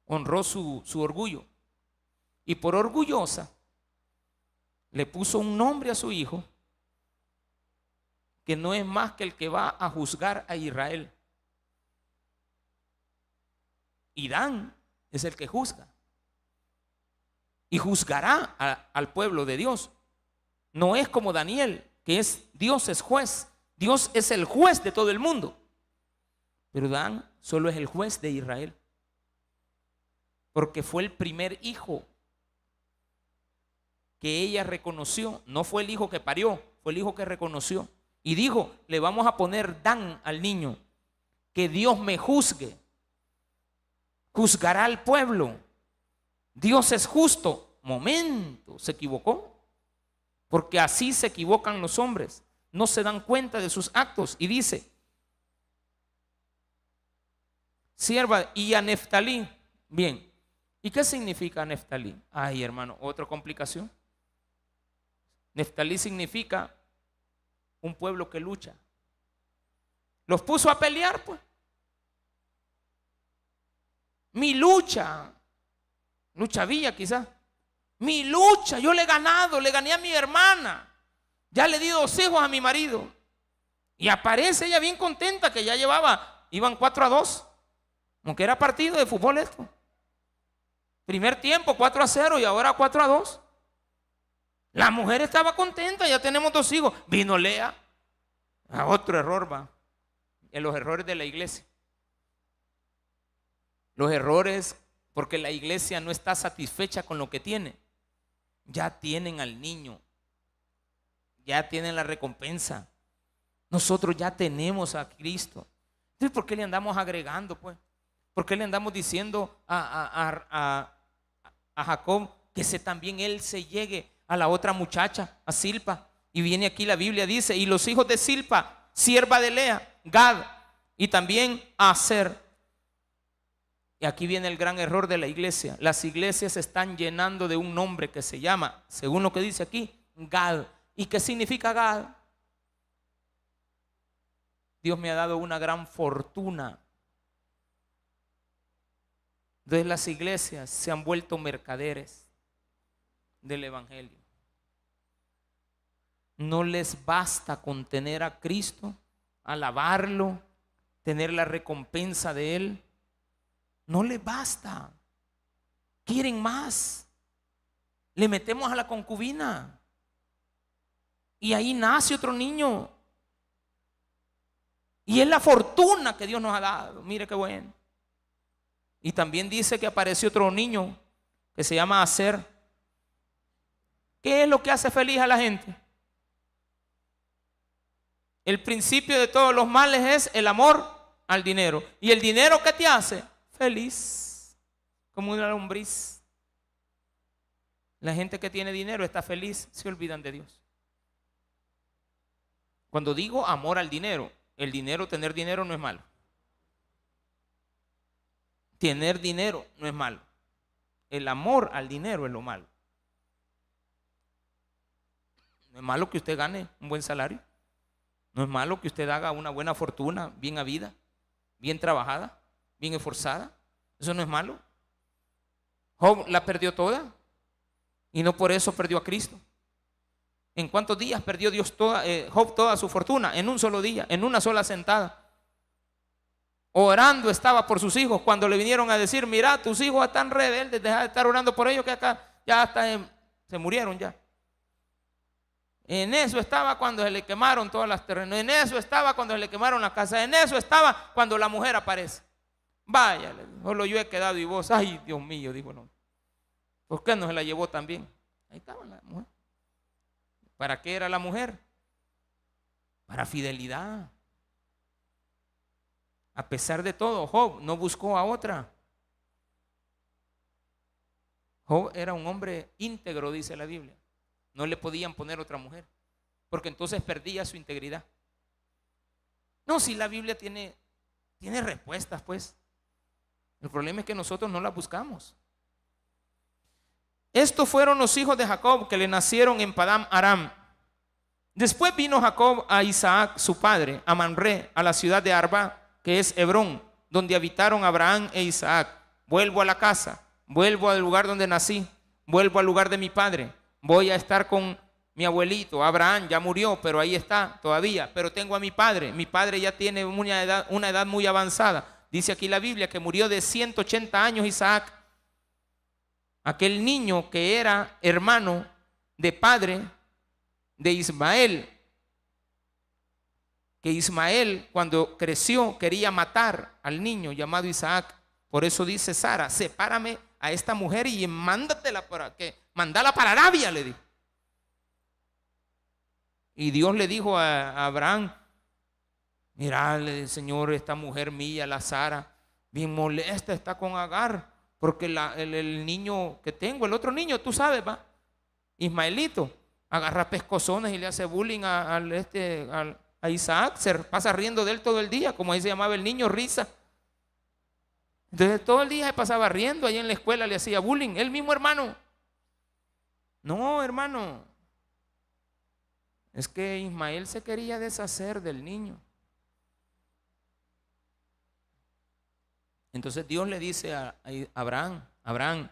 Honró su, su orgullo. Y por orgullosa le puso un nombre a su hijo que no es más que el que va a juzgar a Israel. Y Dan es el que juzga. Y juzgará al pueblo de Dios. No es como Daniel, que es Dios es juez. Dios es el juez de todo el mundo. Pero Dan solo es el juez de Israel. Porque fue el primer hijo que ella reconoció. No fue el hijo que parió, fue el hijo que reconoció. Y dijo, le vamos a poner Dan al niño, que Dios me juzgue. Juzgará al pueblo. Dios es justo. Momento, se equivocó. Porque así se equivocan los hombres. No se dan cuenta de sus actos. Y dice, sierva y a Neftalí. Bien, ¿y qué significa Neftalí? Ay, hermano, otra complicación. Neftalí significa un pueblo que lucha. Los puso a pelear, pues. Mi lucha, lucha villa quizás. Mi lucha, yo le he ganado, le gané a mi hermana. Ya le di dos hijos a mi marido. Y aparece ella bien contenta que ya llevaba, iban 4 a 2. Aunque era partido de fútbol esto. Primer tiempo 4 a 0 y ahora 4 a 2. La mujer estaba contenta, ya tenemos dos hijos. Vino Lea. A otro error va. En los errores de la iglesia. Los errores porque la iglesia no está satisfecha con lo que tiene. Ya tienen al niño. Ya tienen la recompensa. Nosotros ya tenemos a Cristo. Entonces, ¿por qué le andamos agregando, pues? ¿Por qué le andamos diciendo a, a, a Jacob que se, también él se llegue a la otra muchacha, a Silpa. Y viene aquí la Biblia, dice, y los hijos de Silpa, sierva de Lea, Gad, y también Aser. Y aquí viene el gran error de la iglesia. Las iglesias están llenando de un nombre que se llama, según lo que dice aquí, Gad. ¿Y qué significa Gad? Dios me ha dado una gran fortuna. Entonces las iglesias se han vuelto mercaderes del Evangelio. No les basta con tener a Cristo, alabarlo, tener la recompensa de Él. No les basta. Quieren más. Le metemos a la concubina. Y ahí nace otro niño. Y es la fortuna que Dios nos ha dado. Mire qué bueno. Y también dice que apareció otro niño que se llama Acer. ¿Qué es lo que hace feliz a la gente? El principio de todos los males es el amor al dinero. ¿Y el dinero qué te hace? Feliz, como una lombriz. La gente que tiene dinero está feliz, se olvidan de Dios. Cuando digo amor al dinero, el dinero, tener dinero no es malo. Tener dinero no es malo. El amor al dinero es lo malo. No es malo que usted gane un buen salario. No es malo que usted haga una buena fortuna, bien habida, bien trabajada, bien esforzada. Eso no es malo. Job la perdió toda y no por eso perdió a Cristo. ¿En cuántos días perdió Dios toda, eh, Job toda su fortuna? En un solo día, en una sola sentada. Orando estaba por sus hijos cuando le vinieron a decir, mira, tus hijos están rebeldes, deja de estar orando por ellos que acá ya hasta se murieron ya. En eso estaba cuando se le quemaron todas las terrenos. En eso estaba cuando se le quemaron la casa. En eso estaba cuando la mujer aparece. Vaya, solo yo he quedado y vos, ay Dios mío, dijo no. ¿Por qué no se la llevó también? Ahí estaba la mujer. ¿Para qué era la mujer? Para fidelidad. A pesar de todo, Job no buscó a otra. Job era un hombre íntegro, dice la Biblia. No le podían poner otra mujer, porque entonces perdía su integridad. No, si la Biblia tiene, tiene respuestas, pues. El problema es que nosotros no las buscamos. Estos fueron los hijos de Jacob que le nacieron en Padam Aram. Después vino Jacob a Isaac, su padre, a Manré, a la ciudad de Arba, que es Hebrón, donde habitaron Abraham e Isaac. Vuelvo a la casa, vuelvo al lugar donde nací, vuelvo al lugar de mi padre. Voy a estar con mi abuelito, Abraham ya murió, pero ahí está todavía. Pero tengo a mi padre, mi padre ya tiene una edad muy avanzada. Dice aquí la Biblia que murió de 180 años Isaac aquel niño que era hermano de padre de Ismael, que Ismael cuando creció quería matar al niño llamado Isaac. Por eso dice Sara, sepárame a esta mujer y mándatela para que, mandala para Arabia, le dijo. Y Dios le dijo a Abraham, mira, Señor, esta mujer mía, la Sara, bien molesta está con Agar porque el, niño que tengo, el otro niño, tú sabes, va, Ismaelito, agarra pescozones y le hace bullying a, este, a Isaac, se pasa riendo de él todo el día, como ahí se llamaba el niño, risa. Entonces todo el día se pasaba riendo, ahí en la escuela le hacía bullying, el mismo hermano. No, hermano, es que Ismael se quería deshacer del niño. Entonces Dios le dice a Abraham, Abraham,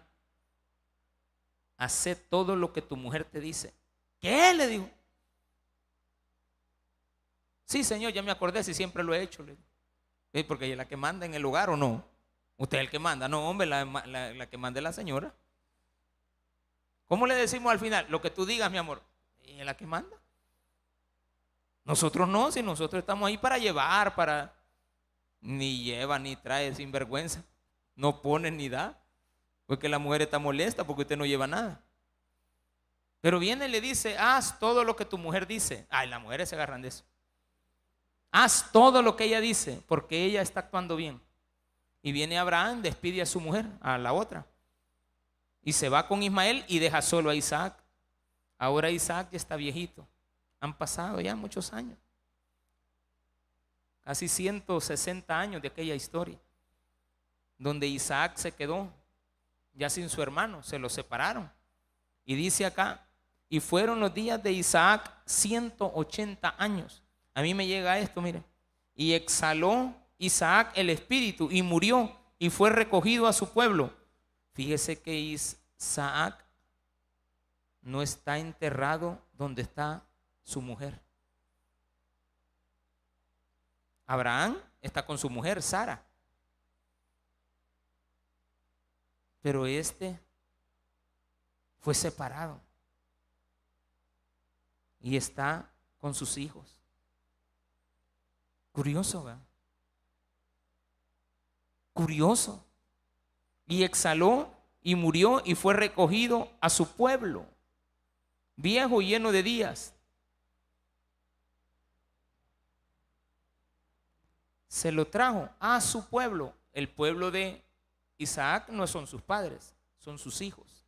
hace todo lo que tu mujer te dice. ¿Qué? Le dijo. Sí, Señor, ya me acordé si siempre lo he hecho. Porque ella es la que manda en el lugar o no. Usted es el que manda. No, hombre, la, la que manda es la señora. ¿Cómo le decimos al final? Lo que tú digas, mi amor. Ella es la que manda. Nosotros no, si nosotros estamos ahí para llevar, para ni lleva ni trae sin vergüenza. No pone ni da. Porque la mujer está molesta porque usted no lleva nada. Pero viene y le dice, haz todo lo que tu mujer dice. Ay, las mujeres se agarran de eso. Haz todo lo que ella dice porque ella está actuando bien. Y viene Abraham, despide a su mujer, a la otra. Y se va con Ismael y deja solo a Isaac. Ahora Isaac ya está viejito. Han pasado ya muchos años casi 160 años de aquella historia, donde Isaac se quedó ya sin su hermano, se lo separaron. Y dice acá, y fueron los días de Isaac 180 años. A mí me llega esto, mire. Y exhaló Isaac el espíritu y murió y fue recogido a su pueblo. Fíjese que Isaac no está enterrado donde está su mujer. Abraham está con su mujer, Sara. Pero este fue separado y está con sus hijos. Curioso, ¿verdad? Curioso. Y exhaló y murió y fue recogido a su pueblo, viejo y lleno de días. Se lo trajo a su pueblo. El pueblo de Isaac no son sus padres, son sus hijos.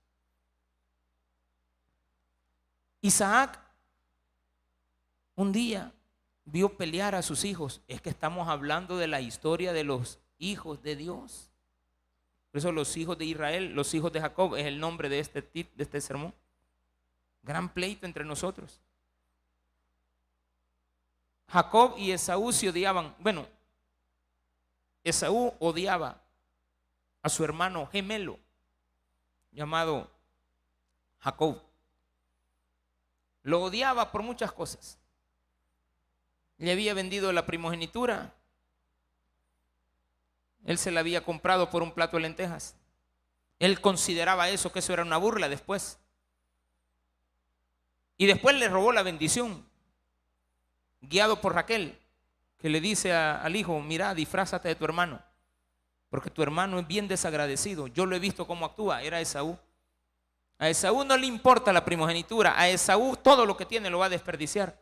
Isaac un día vio pelear a sus hijos. Es que estamos hablando de la historia de los hijos de Dios. Por eso los hijos de Israel, los hijos de Jacob, es el nombre de este, de este sermón. Gran pleito entre nosotros. Jacob y Esaú se odiaban. Bueno, Esaú odiaba a su hermano gemelo llamado Jacob. Lo odiaba por muchas cosas. Le había vendido la primogenitura. Él se la había comprado por un plato de lentejas. Él consideraba eso, que eso era una burla después. Y después le robó la bendición, guiado por Raquel, que le dice al hijo, mira, disfrázate de tu hermano, porque tu hermano es bien desagradecido. Yo lo he visto cómo actúa, era Esaú. A Esaú no le importa la primogenitura, a Esaú todo lo que tiene lo va a desperdiciar.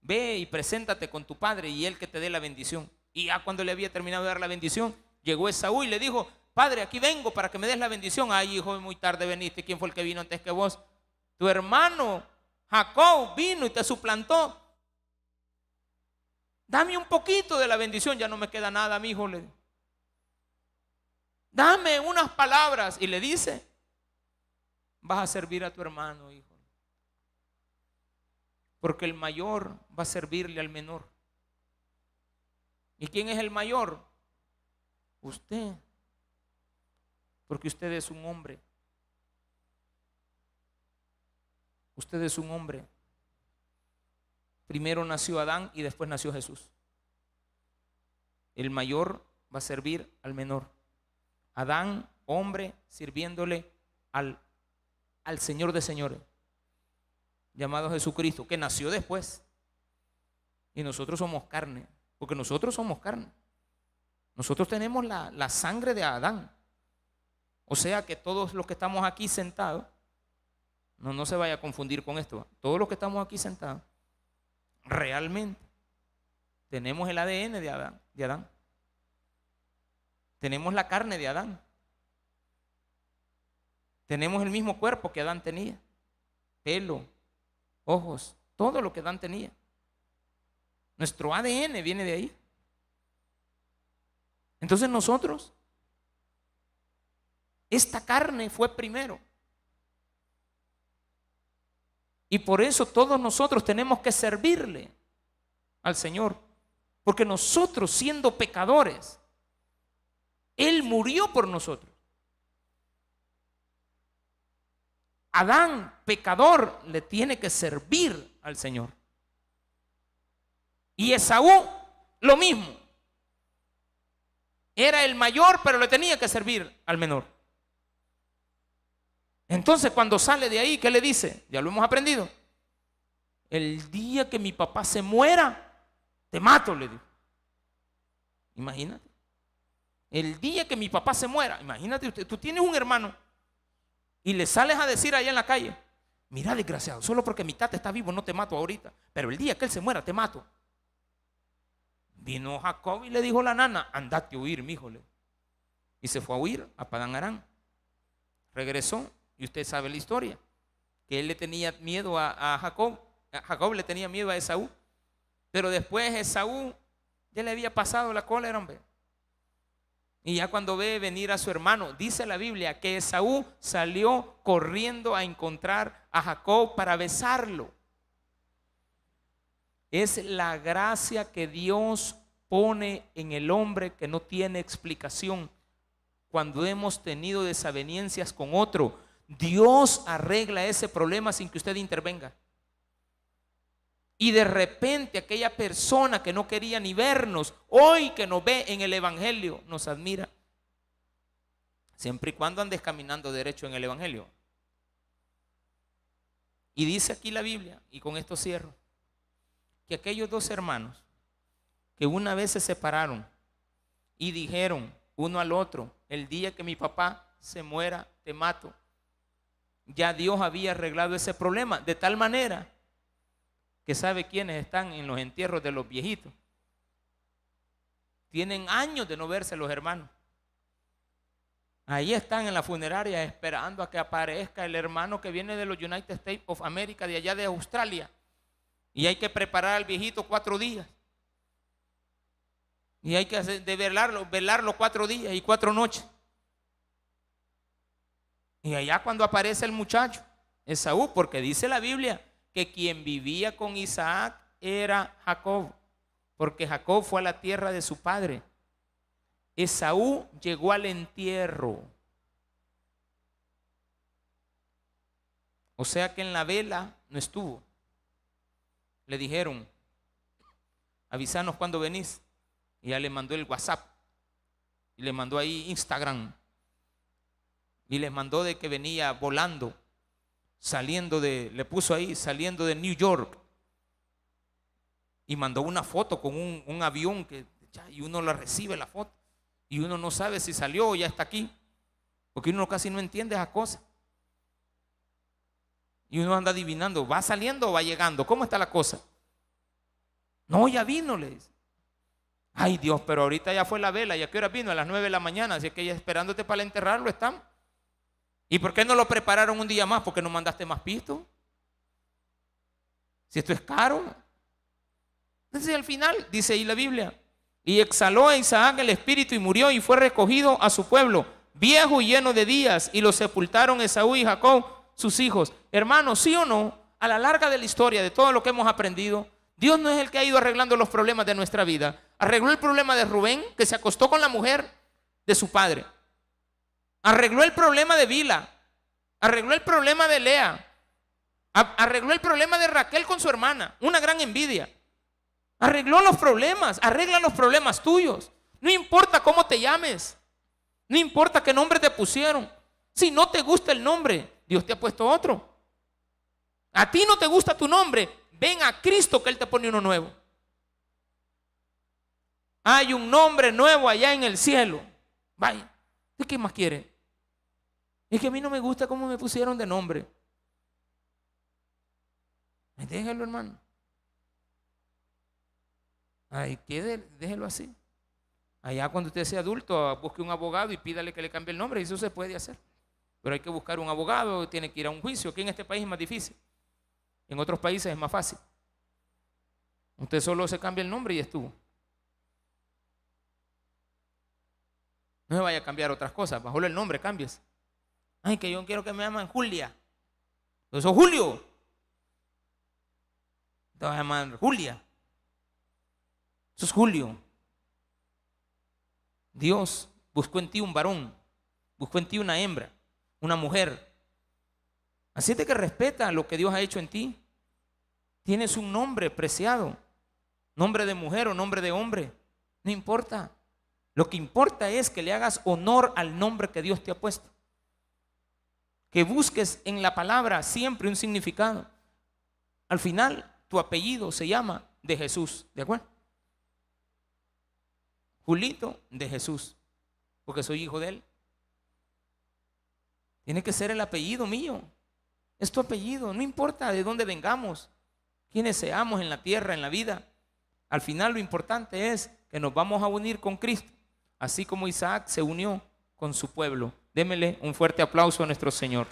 Ve y preséntate con tu padre y él que te dé la bendición. Y ya cuando le había terminado de dar la bendición, llegó Esaú y le dijo, padre, aquí vengo para que me des la bendición. Ay, hijo, muy tarde veniste. ¿Quién fue el que vino antes que vos? Tu hermano Jacob vino y te suplantó. Dame un poquito de la bendición, ya no me queda nada, mi hijo. Dame unas palabras. Y le dice, vas a servir a tu hermano, hijo. Porque el mayor va a servirle al menor. ¿Y quién es el mayor? Usted. Porque usted es un hombre. Usted es un hombre. Primero nació Adán y después nació Jesús. El mayor va a servir al menor. Adán, hombre, sirviéndole al, al Señor de señores, llamado Jesucristo, que nació después. Y nosotros somos carne, porque nosotros somos carne. Nosotros tenemos la, la sangre de Adán. O sea que todos los que estamos aquí sentados no, no se vaya a confundir con esto. Todos los que estamos aquí sentados, realmente tenemos el ADN de Adán. Tenemos la carne de Adán. Tenemos el mismo cuerpo que Adán tenía. Pelo, ojos, todo lo que Adán tenía. Nuestro ADN viene de ahí. Entonces nosotros, esta carne fue primero. Y por eso todos nosotros tenemos que servirle al Señor. Porque nosotros siendo pecadores, Él murió por nosotros. Adán, pecador, le tiene que servir al Señor. Y Esaú, lo mismo. Era el mayor, pero le tenía que servir al menor. Entonces cuando sale de ahí, ¿qué le dice? Ya lo hemos aprendido. El día que mi papá se muera, te mato, le digo. Imagínate. El día que mi papá se muera, imagínate usted, tú tienes un hermano y le sales a decir allá en la calle, mira desgraciado, solo porque mi tata está vivo no te mato ahorita, pero el día que él se muera te mato. Vino Jacob y le dijo a la nana, andate a huir, mi. Y se fue a huir a Padán Arán. Regresó y usted sabe la historia, que él le tenía miedo a, Jacob, Jacob le tenía miedo a Esaú, pero después Esaú ya le había pasado la cólera, hombre. Y ya cuando ve venir a su hermano, dice la Biblia que Esaú salió corriendo a encontrar a Jacob para besarlo. Es la gracia que Dios pone en el hombre que no tiene explicación. Cuando hemos tenido desavenencias con otro, Dios arregla ese problema sin que usted intervenga. Y de repente aquella persona que no quería ni vernos, hoy que nos ve en el Evangelio, nos admira. Siempre y cuando andes caminando derecho en el Evangelio. Y dice aquí la Biblia, y con esto cierro, que aquellos dos hermanos que una vez se separaron y dijeron uno al otro, el día que mi papá se muera, te mato ya Dios había arreglado ese problema de tal manera que sabe quiénes están en los entierros de los viejitos. Tienen años de no verse los hermanos. Ahí están en la funeraria esperando a que aparezca el hermano que viene de los United States of America, de allá de Australia. Y hay que preparar al viejito cuatro días. Y hay que de velarlo, velarlo cuatro días y cuatro noches. Y allá cuando aparece el muchacho, Esaú, porque dice la Biblia que quien vivía con Isaac era Jacob, porque Jacob fue a la tierra de su padre. Esaú llegó al entierro. O sea que en la vela no estuvo. le dijeron, avisanos cuando venís. Y ya le mandó el WhatsApp. Y le mandó ahí Instagram. Y les mandó de que venía volando, saliendo de, le puso ahí, saliendo de New York. Y mandó una foto con un, un avión que, y uno la recibe la foto. Y uno no sabe si salió o ya está aquí. Porque uno casi no entiende esas cosas. Y uno anda adivinando, ¿va saliendo o va llegando? ¿Cómo está la cosa? No, ya vino, le. Ay Dios, pero ahorita ya fue la vela, ¿y a qué hora vino? A las nueve de la mañana, así que ya esperándote para enterrarlo están. ¿Y por qué no lo prepararon un día más? Porque no mandaste más pisto. Si esto es caro. Entonces al final, dice ahí la Biblia, y exhaló a Isaac el espíritu y murió y fue recogido a su pueblo, viejo y lleno de días, y lo sepultaron Esaú y Jacob sus hijos. Hermanos, sí o no, a la larga de la historia, de todo lo que hemos aprendido, Dios no es el que ha ido arreglando los problemas de nuestra vida. Arregló el problema de Rubén, que se acostó con la mujer de su padre. Arregló el problema de Vila. Arregló el problema de Lea. Arregló el problema de Raquel con su hermana. Una gran envidia. Arregló los problemas. Arregla los problemas tuyos. No importa cómo te llames. No importa qué nombre te pusieron. Si no te gusta el nombre, Dios te ha puesto otro. A ti no te gusta tu nombre, ven a Cristo que Él te pone uno nuevo. Hay un nombre nuevo allá en el cielo. Vaya, ¿de qué más quiere? Es que a mí no me gusta cómo me pusieron de nombre. Déjelo, hermano. Ay, déjelo así. Allá cuando usted sea adulto, busque un abogado y pídale que le cambie el nombre. Eso se puede hacer. Pero hay que buscar un abogado, tiene que ir a un juicio. Aquí en este país es más difícil. En otros países es más fácil. Usted solo se cambia el nombre y estuvo. No se vaya a cambiar otras cosas, bajo el nombre cambies. Ay, que yo quiero que me llamen Julia. Eso Julio. Te vas a llamar Julia. Eso es Julio. Dios buscó en ti un varón, buscó en ti una hembra una mujer. Así de que respeta lo que Dios ha hecho en ti. Tienes un nombre preciado, nombre de mujer o nombre de hombre, no importa. Lo que importa es que le hagas honor al nombre que Dios te ha puesto. Que busques en la palabra siempre un significado. Al final, tu apellido se llama de Jesús, ¿de acuerdo? Julito de Jesús, porque soy hijo de él. Tiene que ser el apellido mío. Es tu apellido. No importa de dónde vengamos, quiénes seamos en la tierra, en la vida. Al final lo importante es que nos vamos a unir con Cristo, así como Isaac se unió con su pueblo. Démele un fuerte aplauso a nuestro Señor.